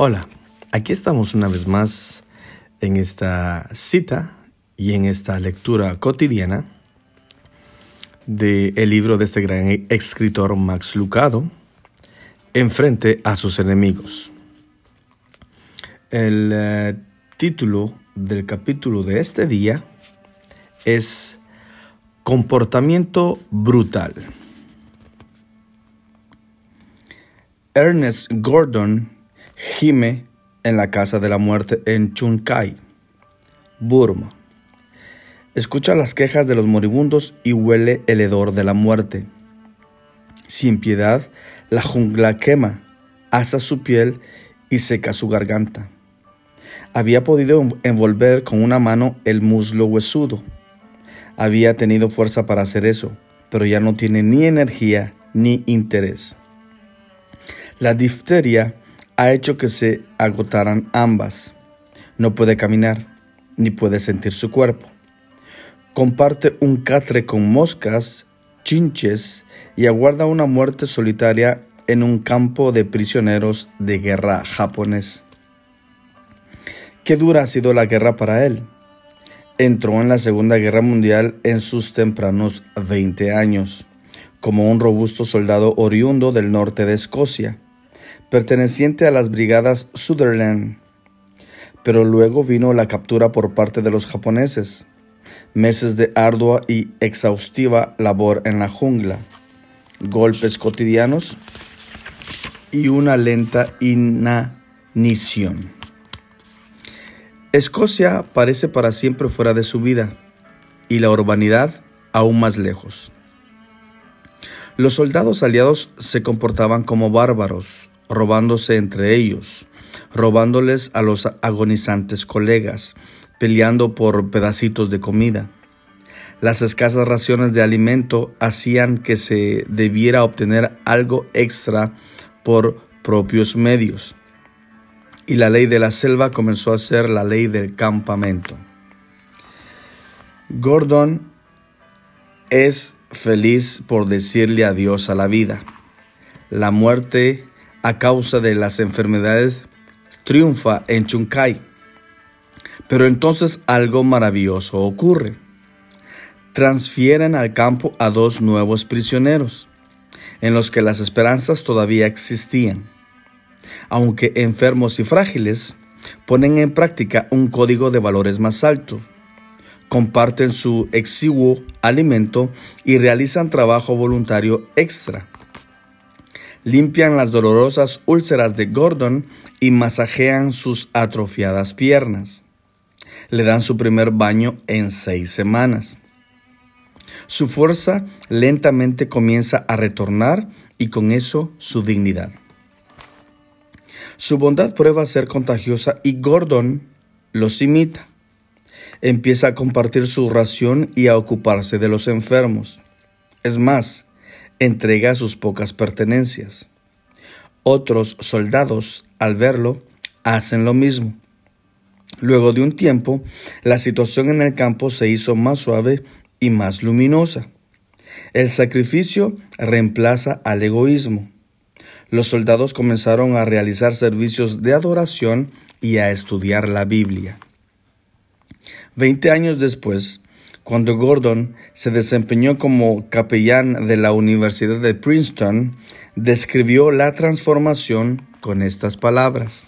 Hola, aquí estamos una vez más en esta cita y en esta lectura cotidiana del libro de este gran escritor Max Lucado, Enfrente a sus enemigos. El eh, título del capítulo de este día es Comportamiento brutal. Ernest Gordon gime en la casa de la muerte en Chunkai, Burma. Escucha las quejas de los moribundos y huele el hedor de la muerte. Sin piedad, la jungla quema, asa su piel y seca su garganta. Había podido envolver con una mano el muslo huesudo. Había tenido fuerza para hacer eso, pero ya no tiene ni energía ni interés. La difteria ha hecho que se agotaran ambas. No puede caminar, ni puede sentir su cuerpo. Comparte un catre con moscas, chinches y aguarda una muerte solitaria en un campo de prisioneros de guerra japonés. Qué dura ha sido la guerra para él. Entró en la Segunda Guerra Mundial en sus tempranos 20 años, como un robusto soldado oriundo del norte de Escocia perteneciente a las brigadas Sutherland. Pero luego vino la captura por parte de los japoneses, meses de ardua y exhaustiva labor en la jungla, golpes cotidianos y una lenta inanición. Escocia parece para siempre fuera de su vida y la urbanidad aún más lejos. Los soldados aliados se comportaban como bárbaros, robándose entre ellos, robándoles a los agonizantes colegas, peleando por pedacitos de comida. Las escasas raciones de alimento hacían que se debiera obtener algo extra por propios medios. Y la ley de la selva comenzó a ser la ley del campamento. Gordon es feliz por decirle adiós a la vida. La muerte a causa de las enfermedades triunfa en Chunkai. Pero entonces algo maravilloso ocurre. Transfieren al campo a dos nuevos prisioneros, en los que las esperanzas todavía existían. Aunque enfermos y frágiles, ponen en práctica un código de valores más alto, comparten su exiguo alimento y realizan trabajo voluntario extra limpian las dolorosas úlceras de Gordon y masajean sus atrofiadas piernas. Le dan su primer baño en seis semanas. Su fuerza lentamente comienza a retornar y con eso su dignidad. Su bondad prueba a ser contagiosa y Gordon los imita. Empieza a compartir su ración y a ocuparse de los enfermos. Es más, entrega sus pocas pertenencias. Otros soldados, al verlo, hacen lo mismo. Luego de un tiempo, la situación en el campo se hizo más suave y más luminosa. El sacrificio reemplaza al egoísmo. Los soldados comenzaron a realizar servicios de adoración y a estudiar la Biblia. Veinte años después, cuando Gordon se desempeñó como capellán de la Universidad de Princeton, describió la transformación con estas palabras.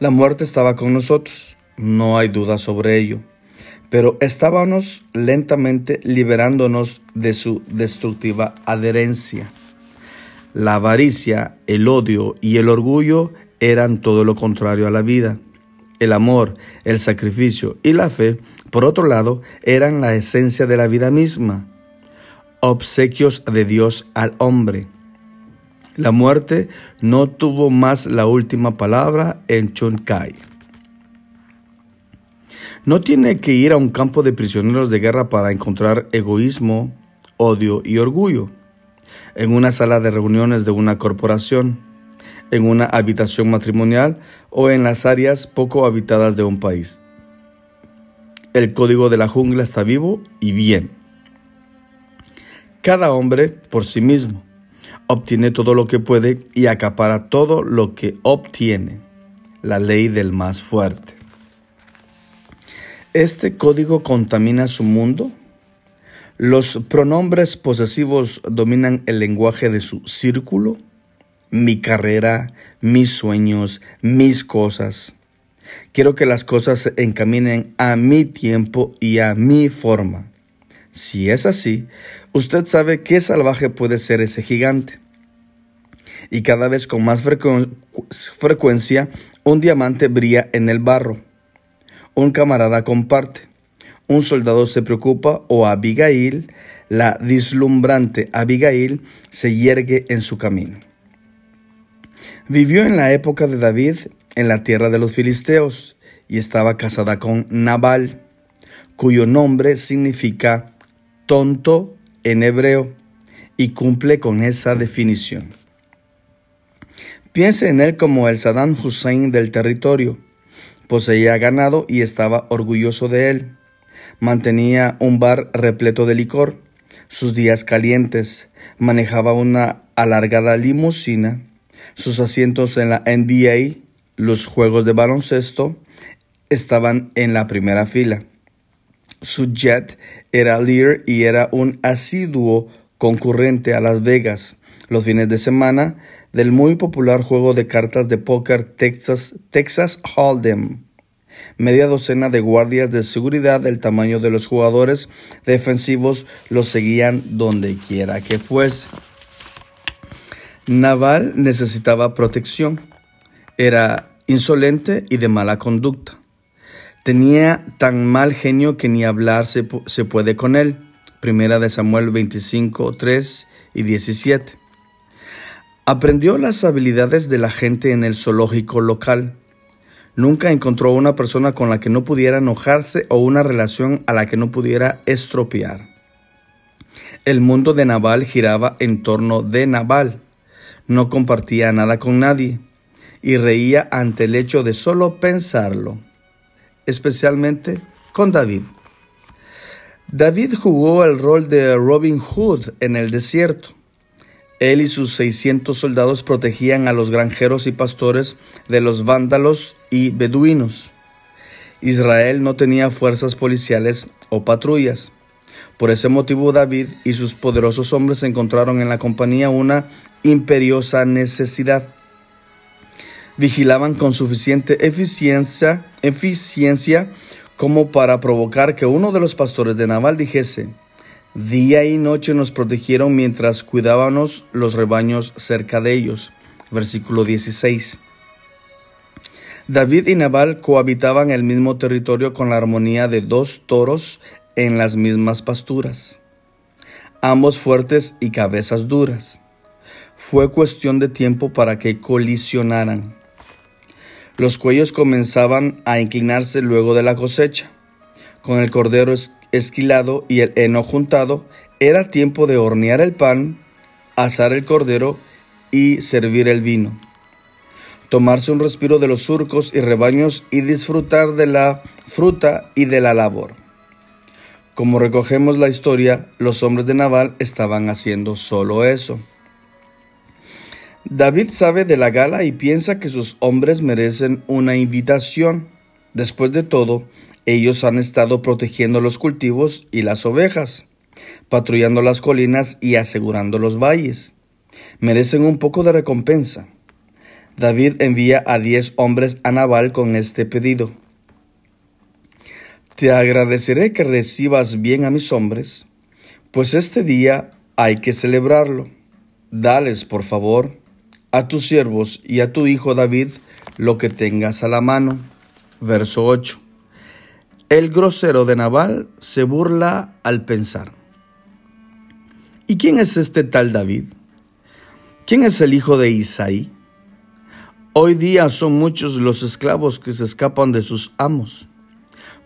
La muerte estaba con nosotros, no hay duda sobre ello, pero estábamos lentamente liberándonos de su destructiva adherencia. La avaricia, el odio y el orgullo eran todo lo contrario a la vida. El amor, el sacrificio y la fe por otro lado, eran la esencia de la vida misma, obsequios de Dios al hombre. La muerte no tuvo más la última palabra en Chunkai. No tiene que ir a un campo de prisioneros de guerra para encontrar egoísmo, odio y orgullo. En una sala de reuniones de una corporación, en una habitación matrimonial o en las áreas poco habitadas de un país. El código de la jungla está vivo y bien. Cada hombre por sí mismo, obtiene todo lo que puede y acapara todo lo que obtiene. La ley del más fuerte. Este código contamina su mundo. Los pronombres posesivos dominan el lenguaje de su círculo. Mi carrera, mis sueños, mis cosas. Quiero que las cosas se encaminen a mi tiempo y a mi forma. Si es así, usted sabe qué salvaje puede ser ese gigante. Y cada vez con más frecuencia, un diamante brilla en el barro. Un camarada comparte. Un soldado se preocupa o Abigail, la dislumbrante Abigail, se yergue en su camino. Vivió en la época de David en la tierra de los filisteos y estaba casada con Nabal, cuyo nombre significa tonto en hebreo y cumple con esa definición. Piense en él como el Saddam Hussein del territorio. Poseía ganado y estaba orgulloso de él. Mantenía un bar repleto de licor. Sus días calientes. Manejaba una alargada limusina. Sus asientos en la NBA los juegos de baloncesto estaban en la primera fila. Su jet era Lear y era un asiduo concurrente a Las Vegas los fines de semana del muy popular juego de cartas de póker Texas, Texas Hold'em. Media docena de guardias de seguridad del tamaño de los jugadores defensivos los seguían donde quiera que fuese. Naval necesitaba protección era insolente y de mala conducta. Tenía tan mal genio que ni hablar se, puede con él. Primera de Samuel 25, 3 y 17. Aprendió las habilidades de la gente en el zoológico local. Nunca encontró una persona con la que no pudiera enojarse o una relación a la que no pudiera estropear. El mundo de Naval giraba en torno de Naval. No compartía nada con nadie y reía ante el hecho de solo pensarlo, especialmente con David. David jugó el rol de Robin Hood en el desierto. Él y sus 600 soldados protegían a los granjeros y pastores de los vándalos y beduinos. Israel no tenía fuerzas policiales o patrullas. Por ese motivo David y sus poderosos hombres encontraron en la compañía una imperiosa necesidad vigilaban con suficiente eficiencia, eficiencia como para provocar que uno de los pastores de Naval dijese, Día y noche nos protegieron mientras cuidábamos los rebaños cerca de ellos. Versículo 16. David y Nabal cohabitaban el mismo territorio con la armonía de dos toros en las mismas pasturas, ambos fuertes y cabezas duras. Fue cuestión de tiempo para que colisionaran. Los cuellos comenzaban a inclinarse luego de la cosecha. Con el cordero esquilado y el heno juntado, era tiempo de hornear el pan, asar el cordero y servir el vino. Tomarse un respiro de los surcos y rebaños y disfrutar de la fruta y de la labor. Como recogemos la historia, los hombres de Naval estaban haciendo solo eso. David sabe de la gala y piensa que sus hombres merecen una invitación. Después de todo, ellos han estado protegiendo los cultivos y las ovejas, patrullando las colinas y asegurando los valles. Merecen un poco de recompensa. David envía a diez hombres a Nabal con este pedido. Te agradeceré que recibas bien a mis hombres, pues este día hay que celebrarlo. Dales, por favor, a tus siervos y a tu hijo David lo que tengas a la mano. Verso 8. El grosero de Nabal se burla al pensar. ¿Y quién es este tal David? ¿Quién es el hijo de Isaí? Hoy día son muchos los esclavos que se escapan de sus amos.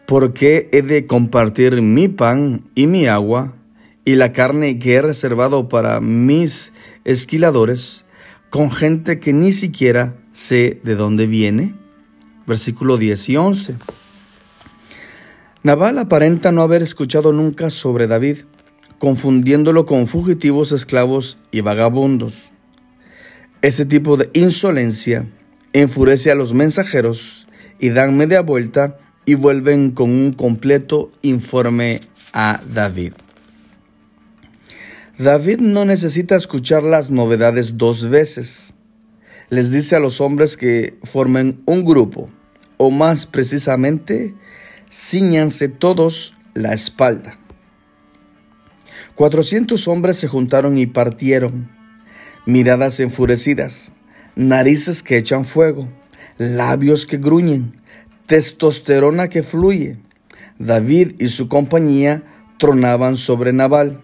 ¿Por qué he de compartir mi pan y mi agua y la carne que he reservado para mis esquiladores con gente que ni siquiera sé de dónde viene. Versículo 10 y 11. Naval aparenta no haber escuchado nunca sobre David, confundiéndolo con fugitivos esclavos y vagabundos. Ese tipo de insolencia enfurece a los mensajeros y dan media vuelta y vuelven con un completo informe a David. David no necesita escuchar las novedades dos veces. Les dice a los hombres que formen un grupo, o más precisamente, ciñanse todos la espalda. Cuatrocientos hombres se juntaron y partieron, miradas enfurecidas, narices que echan fuego, labios que gruñen, testosterona que fluye. David y su compañía tronaban sobre Nabal,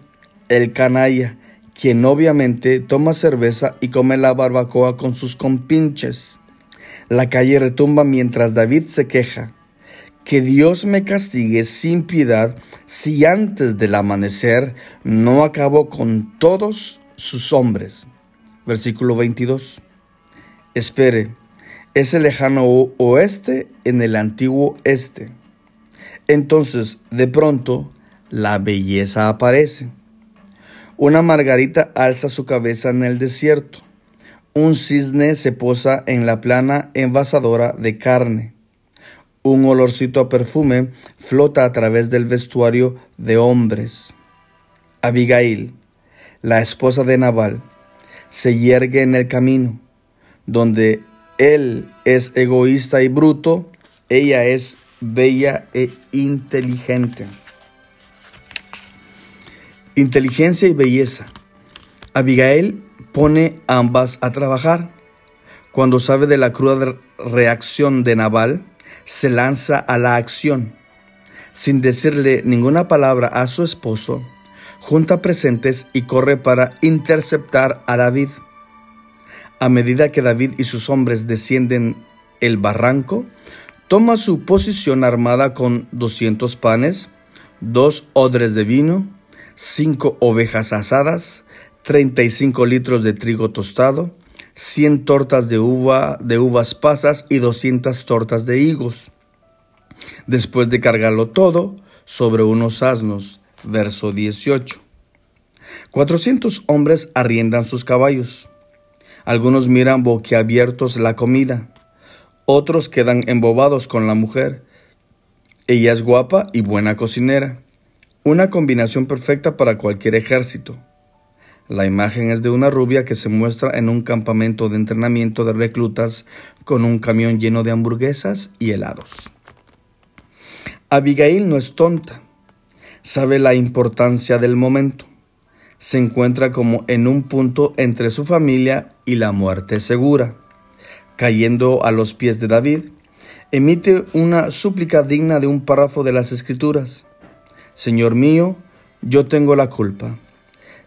el canalla, quien obviamente toma cerveza y come la barbacoa con sus compinches. La calle retumba mientras David se queja. Que Dios me castigue sin piedad si antes del amanecer no acabo con todos sus hombres. Versículo 22. Espere, es el lejano oeste en el antiguo este. Entonces, de pronto, la belleza aparece. Una margarita alza su cabeza en el desierto. Un cisne se posa en la plana envasadora de carne. Un olorcito a perfume flota a través del vestuario de hombres. Abigail, la esposa de Nabal, se yergue en el camino, donde él es egoísta y bruto, ella es bella e inteligente. Inteligencia y belleza. Abigail pone ambas a trabajar. Cuando sabe de la cruda reacción de Nabal, se lanza a la acción. Sin decirle ninguna palabra a su esposo, junta presentes y corre para interceptar a David. A medida que David y sus hombres descienden el barranco, toma su posición armada con 200 panes, dos odres de vino, cinco ovejas asadas, 35 litros de trigo tostado, 100 tortas de uva de uvas pasas y 200 tortas de higos. Después de cargarlo todo sobre unos asnos, verso 18. 400 hombres arriendan sus caballos. Algunos miran boquiabiertos la comida, otros quedan embobados con la mujer. Ella es guapa y buena cocinera, una combinación perfecta para cualquier ejército. La imagen es de una rubia que se muestra en un campamento de entrenamiento de reclutas con un camión lleno de hamburguesas y helados. Abigail no es tonta, sabe la importancia del momento se encuentra como en un punto entre su familia y la muerte segura. Cayendo a los pies de David, emite una súplica digna de un párrafo de las Escrituras. Señor mío, yo tengo la culpa.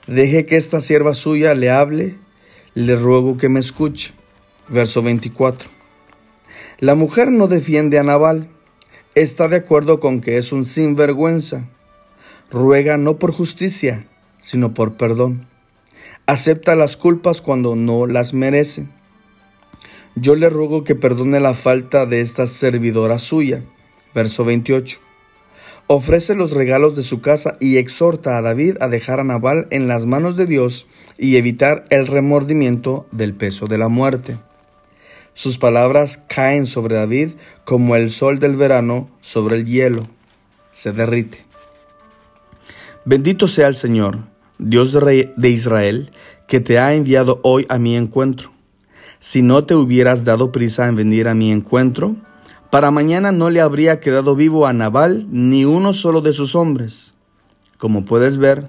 Deje que esta sierva suya le hable, le ruego que me escuche. Verso 24. La mujer no defiende a Nabal, está de acuerdo con que es un sinvergüenza. Ruega no por justicia, sino por perdón. Acepta las culpas cuando no las merece. Yo le ruego que perdone la falta de esta servidora suya. Verso 28. Ofrece los regalos de su casa y exhorta a David a dejar a Nabal en las manos de Dios y evitar el remordimiento del peso de la muerte. Sus palabras caen sobre David como el sol del verano sobre el hielo. Se derrite. Bendito sea el Señor Dios de Israel, que te ha enviado hoy a mi encuentro. Si no te hubieras dado prisa en venir a mi encuentro, para mañana no le habría quedado vivo a Nabal ni uno solo de sus hombres. Como puedes ver,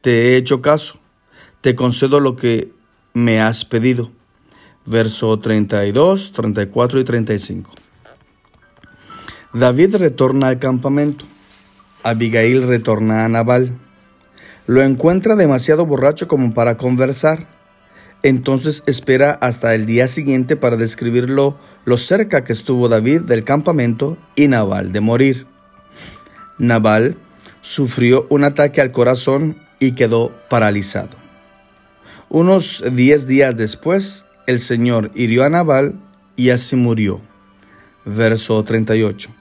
te he hecho caso, te concedo lo que me has pedido. Verso 32, 34 y 35. David retorna al campamento. Abigail retorna a Nabal. Lo encuentra demasiado borracho como para conversar. Entonces espera hasta el día siguiente para describirlo lo cerca que estuvo David del campamento y Nabal de morir. Nabal sufrió un ataque al corazón y quedó paralizado. Unos diez días después, el Señor hirió a Nabal y así murió. Verso 38.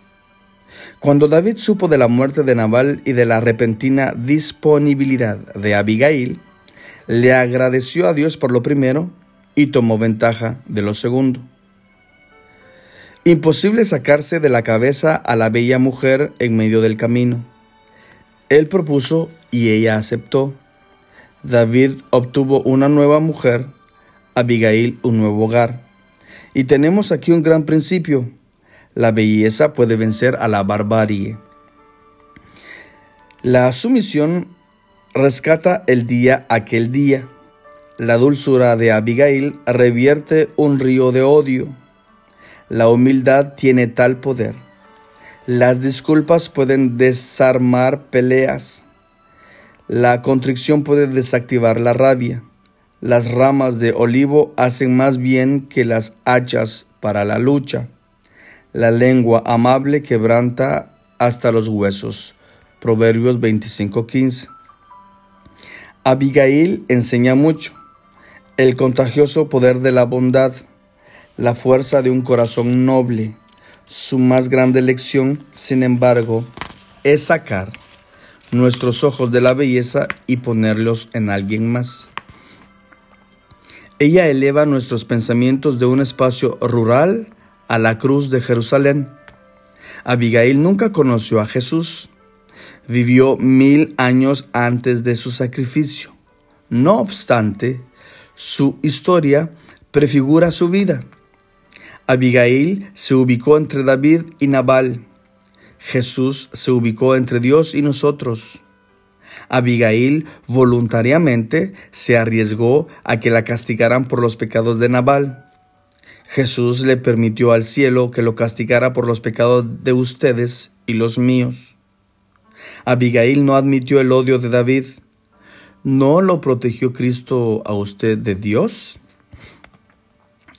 Cuando David supo de la muerte de Nabal y de la repentina disponibilidad de Abigail, le agradeció a Dios por lo primero y tomó ventaja de lo segundo. Imposible sacarse de la cabeza a la bella mujer en medio del camino. Él propuso y ella aceptó. David obtuvo una nueva mujer, Abigail un nuevo hogar. Y tenemos aquí un gran principio. La belleza puede vencer a la barbarie. La sumisión rescata el día aquel día. La dulzura de Abigail revierte un río de odio. La humildad tiene tal poder. Las disculpas pueden desarmar peleas. La contrición puede desactivar la rabia. Las ramas de olivo hacen más bien que las hachas para la lucha. La lengua amable quebranta hasta los huesos. Proverbios 25:15. Abigail enseña mucho el contagioso poder de la bondad, la fuerza de un corazón noble. Su más grande lección, sin embargo, es sacar nuestros ojos de la belleza y ponerlos en alguien más. Ella eleva nuestros pensamientos de un espacio rural a la cruz de Jerusalén. Abigail nunca conoció a Jesús. Vivió mil años antes de su sacrificio. No obstante, su historia prefigura su vida. Abigail se ubicó entre David y Nabal. Jesús se ubicó entre Dios y nosotros. Abigail voluntariamente se arriesgó a que la castigaran por los pecados de Nabal. Jesús le permitió al cielo que lo castigara por los pecados de ustedes y los míos. Abigail no admitió el odio de David. ¿No lo protegió Cristo a usted de Dios?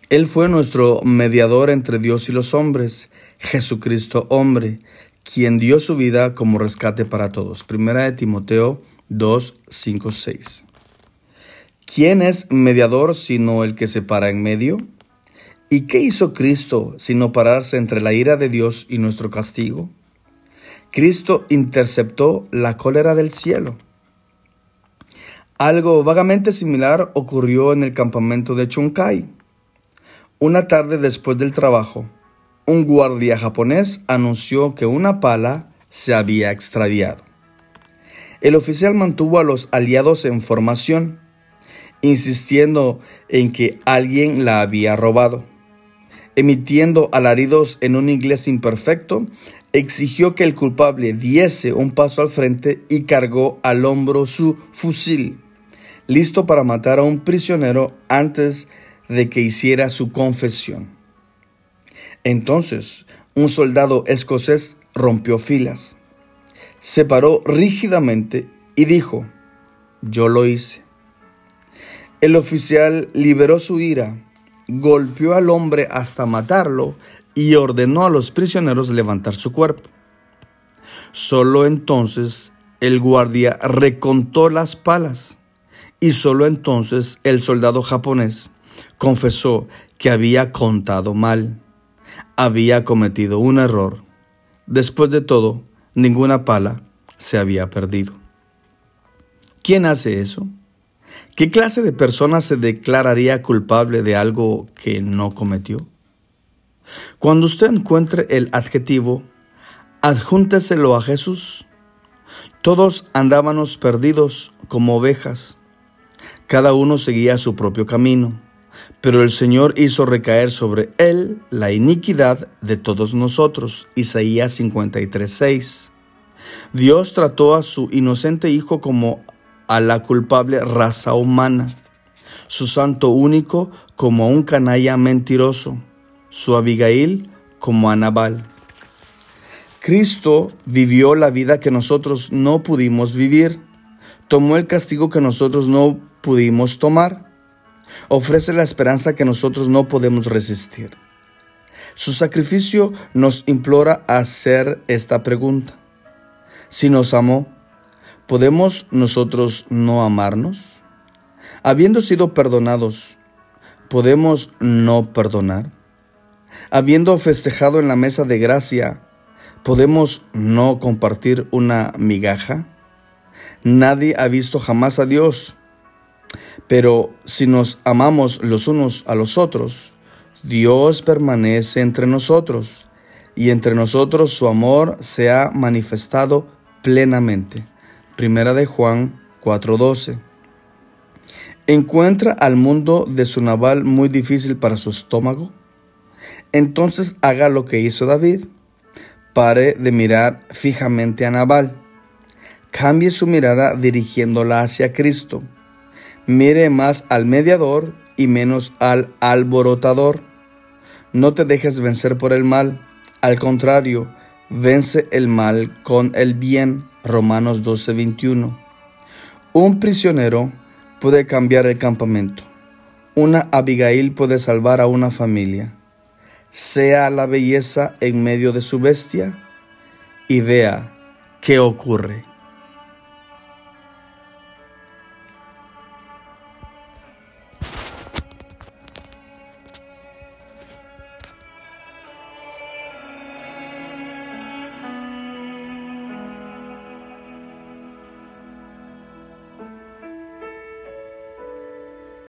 Él fue nuestro mediador entre Dios y los hombres, Jesucristo hombre, quien dio su vida como rescate para todos. Primera de Timoteo 2, 5, 6. ¿Quién es mediador sino el que se para en medio? ¿Y qué hizo Cristo sino pararse entre la ira de Dios y nuestro castigo? Cristo interceptó la cólera del cielo. Algo vagamente similar ocurrió en el campamento de Chunkai. Una tarde después del trabajo, un guardia japonés anunció que una pala se había extraviado. El oficial mantuvo a los aliados en formación, insistiendo en que alguien la había robado. Emitiendo alaridos en un inglés imperfecto, exigió que el culpable diese un paso al frente y cargó al hombro su fusil listo para matar a un prisionero antes de que hiciera su confesión. Entonces, un soldado escocés rompió filas, se paró rígidamente y dijo, yo lo hice. El oficial liberó su ira, golpeó al hombre hasta matarlo y ordenó a los prisioneros levantar su cuerpo. Solo entonces el guardia recontó las palas y solo entonces el soldado japonés confesó que había contado mal, había cometido un error. Después de todo, ninguna pala se había perdido. ¿Quién hace eso? ¿Qué clase de persona se declararía culpable de algo que no cometió? Cuando usted encuentre el adjetivo, adjúnteselo a Jesús. Todos andábamos perdidos como ovejas cada uno seguía su propio camino, pero el Señor hizo recaer sobre él la iniquidad de todos nosotros. Isaías 53:6. Dios trató a su inocente Hijo como a la culpable raza humana, su santo único como un canalla mentiroso, su Abigail como a Nabal. Cristo vivió la vida que nosotros no pudimos vivir, tomó el castigo que nosotros no pudimos tomar. Ofrece la esperanza que nosotros no podemos resistir. Su sacrificio nos implora hacer esta pregunta. Si nos amó, ¿podemos nosotros no amarnos? Habiendo sido perdonados, ¿podemos no perdonar? Habiendo festejado en la mesa de gracia, ¿podemos no compartir una migaja? Nadie ha visto jamás a Dios Pero si nos amamos los unos a los otros, Dios permanece entre nosotros y entre nosotros su amor se ha manifestado plenamente. Primera de Juan 4:12. ¿Encuentra al mundo de su naval muy difícil para su estómago? Entonces haga lo que hizo David. Pare de mirar fijamente a Nabal. Cambie su mirada dirigiéndola hacia Cristo. Mire más al mediador y menos al alborotador. No te dejes vencer por el mal. Al contrario, vence el mal con el bien. Romanos 12:21. Un prisionero puede cambiar el campamento. Una Abigail puede salvar a una familia. Sea la belleza en medio de su bestia y vea qué ocurre.